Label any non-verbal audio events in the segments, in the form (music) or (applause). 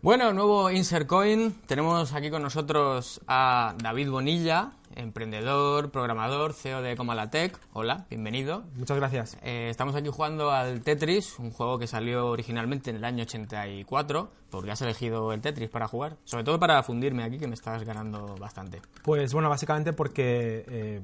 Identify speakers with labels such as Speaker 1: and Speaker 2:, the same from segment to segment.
Speaker 1: Bueno, nuevo Insert Coin. Tenemos aquí con nosotros a David Bonilla, emprendedor, programador, CEO de Comalatec. Hola, bienvenido.
Speaker 2: Muchas gracias.
Speaker 1: Eh, estamos aquí jugando al Tetris, un juego que salió originalmente en el año 84. porque has elegido el Tetris para jugar? Sobre todo para fundirme aquí, que me estás ganando bastante.
Speaker 2: Pues bueno, básicamente porque eh,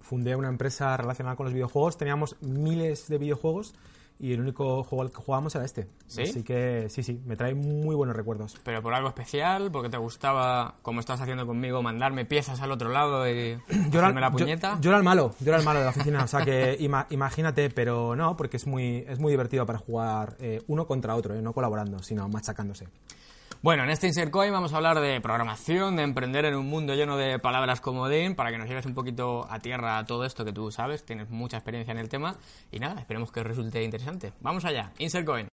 Speaker 2: fundé una empresa relacionada con los videojuegos. Teníamos miles de videojuegos y el único juego al que jugábamos era este.
Speaker 1: ¿Sí?
Speaker 2: Así que sí, sí, me trae muy buenos recuerdos.
Speaker 1: Pero por algo especial, porque te gustaba, como estás haciendo conmigo, mandarme piezas al otro lado y (clears throat) hacerme la puñeta.
Speaker 2: Yo, yo era el malo, yo era el malo de la oficina, o sea que (laughs) ima- imagínate, pero no, porque es muy, es muy divertido para jugar eh, uno contra otro, eh, no colaborando, sino machacándose.
Speaker 1: Bueno, en este Insert Coin vamos a hablar de programación, de emprender en un mundo lleno de palabras comodín, para que nos lleves un poquito a tierra a todo esto que tú sabes, tienes mucha experiencia en el tema, y nada, esperemos que resulte interesante. Vamos allá, Insert Coin.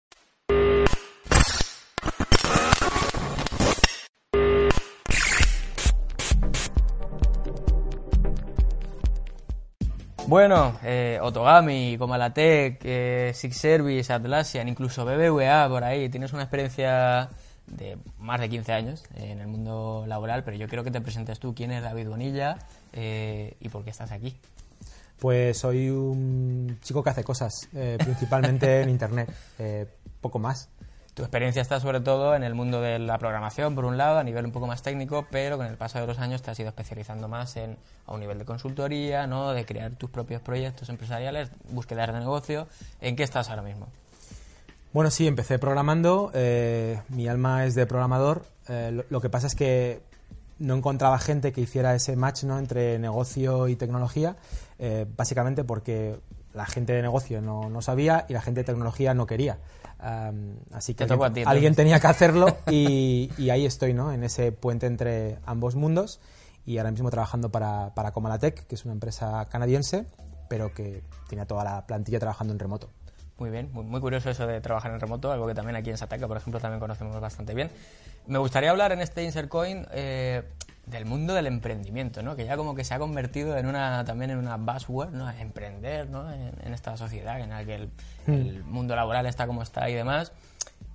Speaker 1: Bueno, eh, Otogami, Comalatec, eh, Six Service, Atlassian, incluso BBVA por ahí. Tienes una experiencia de más de 15 años en el mundo laboral, pero yo quiero que te presentes tú quién es David Bonilla eh, y por qué estás aquí.
Speaker 2: Pues soy un chico que hace cosas, eh, principalmente en internet, eh, poco más.
Speaker 1: Tu experiencia está sobre todo en el mundo de la programación, por un lado, a nivel un poco más técnico, pero con el paso de los años te has ido especializando más en, a un nivel de consultoría, ¿no? de crear tus propios proyectos empresariales, búsquedas de negocio. ¿En qué estás ahora mismo?
Speaker 2: Bueno, sí, empecé programando, eh, mi alma es de programador, eh, lo, lo que pasa es que no encontraba gente que hiciera ese match ¿no? entre negocio y tecnología, eh, básicamente porque la gente de negocio no, no sabía y la gente de tecnología no quería. Así que
Speaker 1: Te
Speaker 2: alguien,
Speaker 1: ti,
Speaker 2: alguien
Speaker 1: entonces.
Speaker 2: tenía que hacerlo (laughs) y, y ahí estoy, ¿no? en ese puente entre ambos mundos y ahora mismo trabajando para, para Comalatec, que es una empresa canadiense, pero que tiene toda la plantilla trabajando en remoto.
Speaker 1: Muy bien, muy, muy curioso eso de trabajar en remoto, algo que también aquí en Sataka, por ejemplo, también conocemos bastante bien. Me gustaría hablar en este Insert Coin eh, del mundo del emprendimiento, ¿no? que ya como que se ha convertido en una, también en una buzzword, ¿no? emprender ¿no? en, en esta sociedad en la que el, el mundo laboral está como está y demás,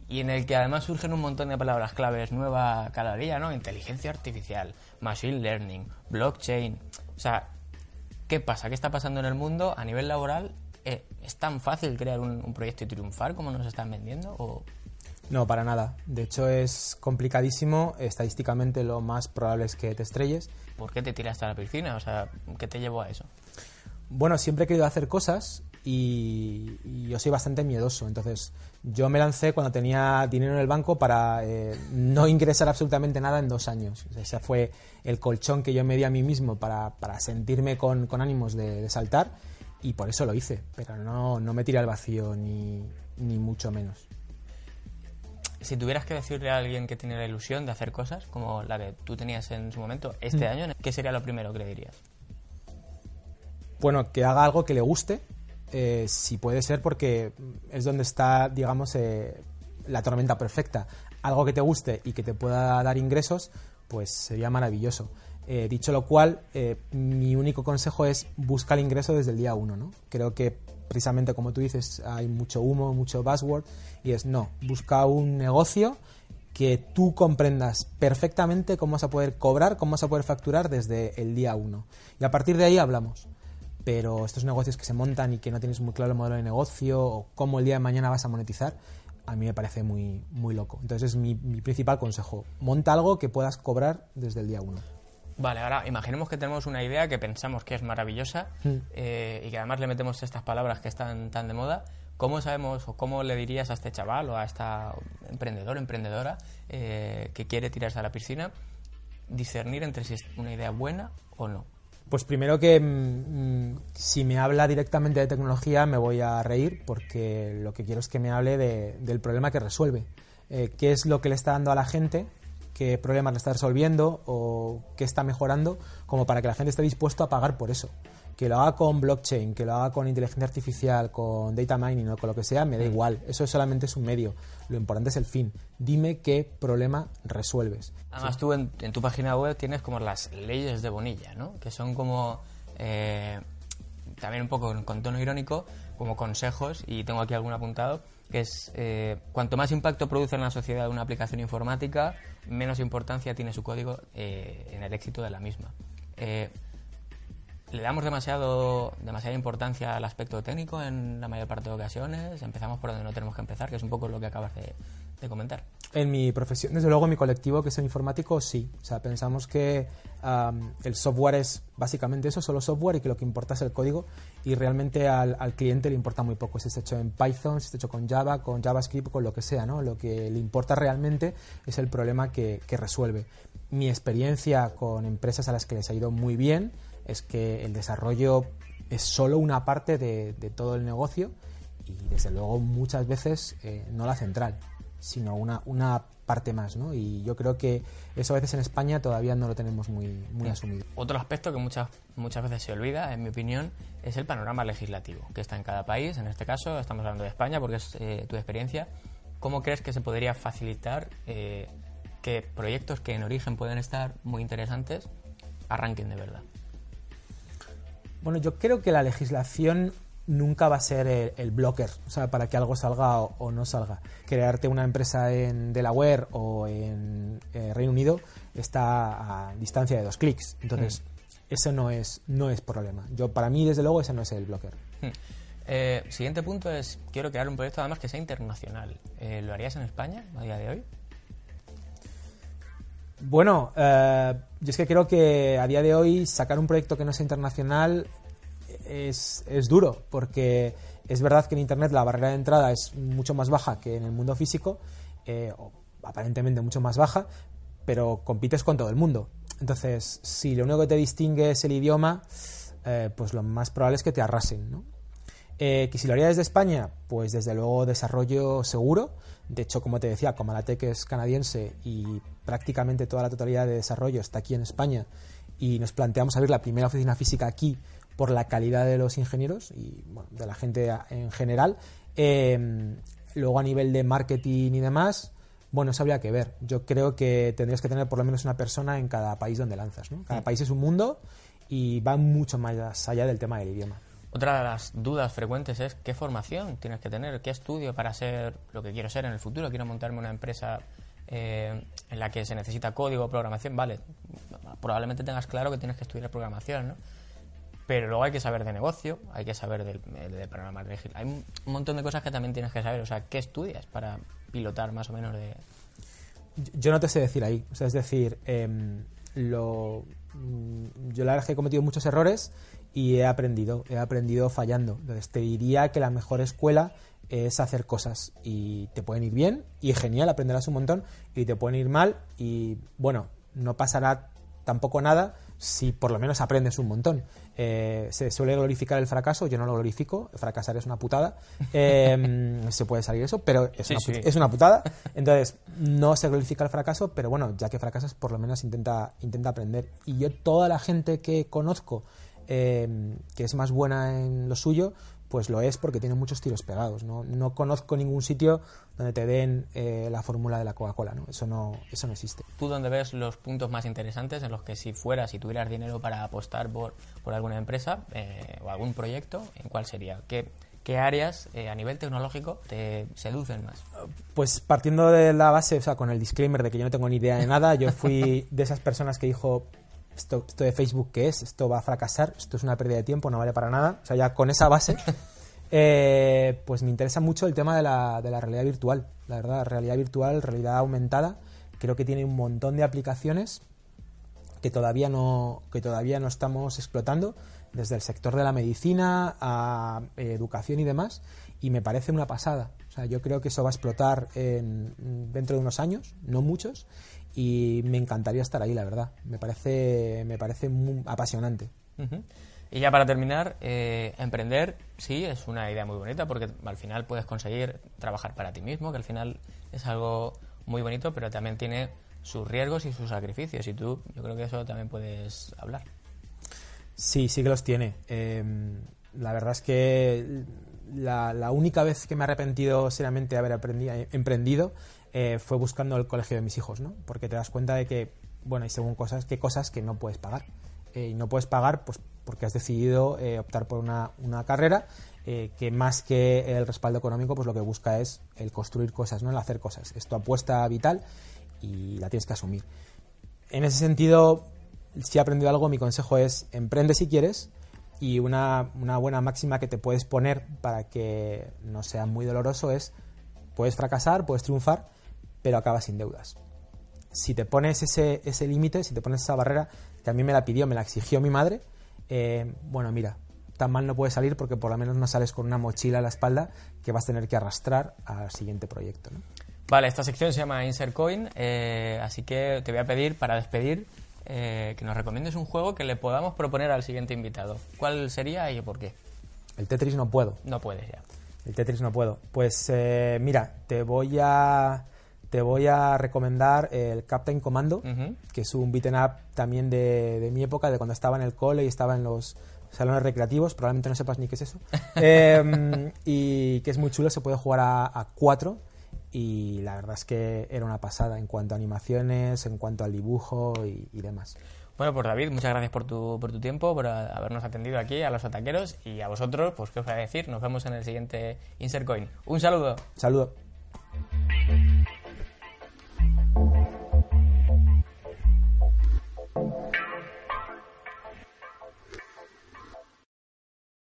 Speaker 1: y en el que además surgen un montón de palabras claves nueva cada día, ¿no? inteligencia artificial, machine learning, blockchain, o sea, ¿Qué pasa? ¿Qué está pasando en el mundo a nivel laboral? Eh, ¿Es tan fácil crear un, un proyecto y triunfar como nos están vendiendo? ¿O
Speaker 2: No, para nada. De hecho, es complicadísimo. Estadísticamente, lo más probable es que te estrelles.
Speaker 1: por qué te tiraste a la piscina? O sea, ¿qué te llevó a eso?
Speaker 2: Bueno, siempre he querido hacer cosas y, y yo soy bastante miedoso. Entonces, yo me lancé cuando tenía dinero en el banco para eh, no ingresar absolutamente nada en dos años. O sea, ese fue el colchón que yo me di a mí mismo para, para sentirme con, con ánimos de, de saltar y por eso lo hice. Pero no, no me tiré al vacío ni, ni mucho menos.
Speaker 1: Si tuvieras que decirle a alguien que tiene la ilusión de hacer cosas, como la que tú tenías en su momento, este año, ¿qué sería lo primero que le dirías?
Speaker 2: bueno, que haga algo que le guste, eh, si puede ser, porque es donde está, digamos, eh, la tormenta perfecta. Algo que te guste y que te pueda dar ingresos, pues sería maravilloso. Eh, dicho lo cual, eh, mi único consejo es buscar el ingreso desde el día uno, ¿no? Creo que precisamente como tú dices, hay mucho humo, mucho buzzword, y es no, busca un negocio que tú comprendas perfectamente cómo vas a poder cobrar, cómo vas a poder facturar desde el día uno. Y a partir de ahí hablamos pero estos negocios que se montan y que no tienes muy claro el modelo de negocio o cómo el día de mañana vas a monetizar, a mí me parece muy, muy loco. Entonces es mi, mi principal consejo. Monta algo que puedas cobrar desde el día uno.
Speaker 1: Vale, ahora imaginemos que tenemos una idea que pensamos que es maravillosa eh, y que además le metemos estas palabras que están tan de moda. ¿Cómo sabemos o cómo le dirías a este chaval o a esta emprendedor, emprendedora eh, que quiere tirarse a la piscina discernir entre si es una idea buena o no?
Speaker 2: Pues primero que mm, mm, si me habla directamente de tecnología me voy a reír porque lo que quiero es que me hable de- del problema que resuelve. Eh, ¿Qué es lo que le está dando a la gente? ¿Qué problemas le está resolviendo? ¿O qué está mejorando? Como para que la gente esté dispuesto a pagar por eso. Que lo haga con blockchain, que lo haga con inteligencia artificial, con data mining o con lo que sea, me da igual. Eso solamente es un medio. Lo importante es el fin. Dime qué problema resuelves.
Speaker 1: Además, tú en, en tu página web tienes como las leyes de Bonilla, ¿no? Que son como... eh, también un poco con tono irónico, como consejos, y tengo aquí algún apuntado, que es eh, cuanto más impacto produce en la sociedad una aplicación informática, menos importancia tiene su código eh, en el éxito de la misma. Eh, le damos demasiado, demasiada importancia al aspecto técnico en la mayor parte de ocasiones. Empezamos por donde no tenemos que empezar, que es un poco lo que acabas de, comentar.
Speaker 2: En mi profesión, desde luego en mi colectivo, que es el informático, sí. O sea, pensamos que el software es básicamente eso, solo software, y que lo que importa es el código. Y realmente al, cliente le importa muy poco si está hecho en Python, si está hecho con Java, con JavaScript, con lo que sea. ¿no? Lo que le importa realmente es el problema que, que resuelve. Mi experiencia con empresas a las que les ha ido muy bien es que el desarrollo es solo una parte de, todo el negocio y desde luego muchas veces eh, no la central, sino una, una parte más, ¿no? Y yo creo que eso a veces en España todavía no lo tenemos muy, muy asumido.
Speaker 1: Otro aspecto que muchas, muchas veces se olvida, en mi opinión, es el panorama legislativo que está en cada país. En este caso estamos hablando de España porque es eh, tu experiencia. ¿Cómo crees que se podría facilitar eh, que proyectos que en origen pueden estar muy interesantes arranquen de verdad?
Speaker 2: Bueno, yo creo que la legislación nunca va a ser el, blocker, o sea, para que algo salga o, no salga. Crearte una empresa en Delaware o en eh, Reino Unido está a distancia de dos clics. Entonces, mm. eso no es, no es problema. Yo, para mí, desde luego, ese no es el blocker. Mm.
Speaker 1: Eh, siguiente punto es, quiero crear un proyecto además que sea internacional. Eh, ¿Lo harías en España a día de hoy?
Speaker 2: Bueno, eh, yo es que creo que a día de hoy sacar un proyecto que no sea internacional es, duro, porque es verdad que en Internet la barrera de entrada es mucho más baja que en el mundo físico, eh, aparentemente mucho más baja, pero compites con todo el mundo. Entonces, si lo único que te distingue es el idioma, eh, pues lo más probable es que te arrasen, ¿no? Eh, que si lo haría desde España, pues desde luego desarrollo seguro. De hecho, como te decía, Comalatec es canadiense y prácticamente toda la totalidad de desarrollo está aquí en España y nos planteamos abrir la primera oficina física aquí por la calidad de los ingenieros y de la gente en general. Em, luego a nivel de marketing y demás, bueno, eso habría que ver. Yo creo que tendrías que tener por lo menos una persona en cada país donde lanzas. ¿no? Cada mm. país es un mundo y va mucho más allá del tema del idioma.
Speaker 1: Otra de las dudas frecuentes es qué formación tienes que tener, qué estudio para ser lo que quiero ser en el futuro. Quiero montarme una empresa eh, en la que se necesita código, programación. Vale, probablemente tengas claro que tienes que estudiar programación, ¿no? Pero luego hay que saber de negocio, hay que saber de, de programar. Hay un montón de cosas que también tienes que saber. O sea, ¿qué estudias para pilotar más o menos de...?
Speaker 2: Yo no te sé decir ahí. O sea, es decir, em, lo, mm, yo la verdad es que he cometido muchos errores y he aprendido, he aprendido fallando. Entonces te diría que la mejor escuela es hacer cosas y te pueden ir bien y genial, aprenderás un montón y te pueden ir mal y bueno, no pasará tampoco nada si por lo menos aprendes un montón. Eh, se suele glorificar el fracaso, yo no lo glorifico, fracasar es una putada, em, (laughs) se puede salir eso, pero es, una, es, una, putada. Entonces, no se glorifica el fracaso, pero bueno, ya que fracasas, por lo menos intenta, intenta aprender. Y yo, toda la gente que conozco Em, que es más buena en lo suyo, pues lo es porque tiene muchos tiros pegados. No, no conozco ningún sitio donde te den eh, la fórmula de la Coca-Cola. ¿no? Eso, no, eso no existe.
Speaker 1: ¿Tú dónde ves los puntos más interesantes en los que si fueras, si tuvieras dinero para apostar por, por alguna empresa eh, o algún proyecto, ¿en cuál sería? ¿Qué, qué áreas eh, a nivel tecnológico te seducen más?
Speaker 2: Pues partiendo de la base, o sea, con el disclaimer de que yo no tengo ni idea de nada, yo fui de esas personas que dijo, esto, de Facebook qué es, esto va a fracasar, esto es una pérdida de tiempo, no vale para nada. O sea, ya con esa base, (laughs) eh, pues me interesa mucho el tema de la, de la realidad virtual. La verdad, realidad virtual, realidad aumentada, creo que tiene un montón de aplicaciones que todavía no, que todavía no estamos explotando, desde el sector de la medicina a eh, educación y demás, y me parece una pasada. O sea, yo creo que eso va a explotar en, dentro de unos años, no muchos, y me encantaría estar ahí, la verdad. Me parece, me parece muy apasionante.
Speaker 1: Y ya para terminar, eh, emprender, sí, es una idea muy bonita porque al final puedes conseguir trabajar para ti mismo, que al final es algo muy bonito, pero también tiene sus riesgos y sus sacrificios. Y tú, yo creo que eso también puedes hablar.
Speaker 2: Sí, sí que los tiene. Em, la verdad es que la, la, única vez que me he arrepentido seriamente de haber emprendido eh, fue buscando el colegio de mis hijos, ¿no? Porque te das cuenta de que, bueno, hay según cosas, qué cosas que no puedes pagar. Eh, y no puedes pagar, pues, porque has decidido eh, optar por una, carrera eh, que más que el respaldo económico, pues lo que busca es el construir cosas, ¿no? el hacer cosas. Es tu apuesta vital y la tienes que asumir. En ese sentido, si he aprendido algo, mi consejo es emprende si quieres y una, una buena máxima que te puedes poner para que no sea muy doloroso es puedes fracasar, puedes triunfar, pero acabas sin deudas. Si te pones ese, ese límite, si te pones esa barrera, que a mí me la pidió, me la exigió mi madre, eh, bueno, mira, tan mal no puedes salir porque por lo menos no sales con una mochila a la espalda que vas a tener que arrastrar al siguiente proyecto. ¿no?
Speaker 1: Vale, esta sección se llama Insert Coin, eh, así que te voy a pedir para despedir eh, que nos recomiendes un juego que le podamos proponer al siguiente invitado. ¿Cuál sería y por qué?
Speaker 2: El Tetris no puedo.
Speaker 1: No puedes ya.
Speaker 2: El Tetris no puedo. Pues eh, mira, te voy a te voy a recomendar el Captain Commando, que es un beaten up también de, de mi época, de cuando estaba en el cole y estaba en los salones recreativos, probablemente no sepas ni qué es eso, (laughs) Eh, y que es muy chulo, se puede jugar a, a cuatro y la verdad es que era una pasada en cuanto a animaciones, en cuanto al dibujo y, y demás.
Speaker 1: Bueno, pues David, muchas gracias por tu, por tu tiempo, por a- habernos atendido aquí a los ataqueros y a vosotros, pues qué os voy a decir, nos vemos en el siguiente Insert Coin. Un saludo.
Speaker 2: Saludo.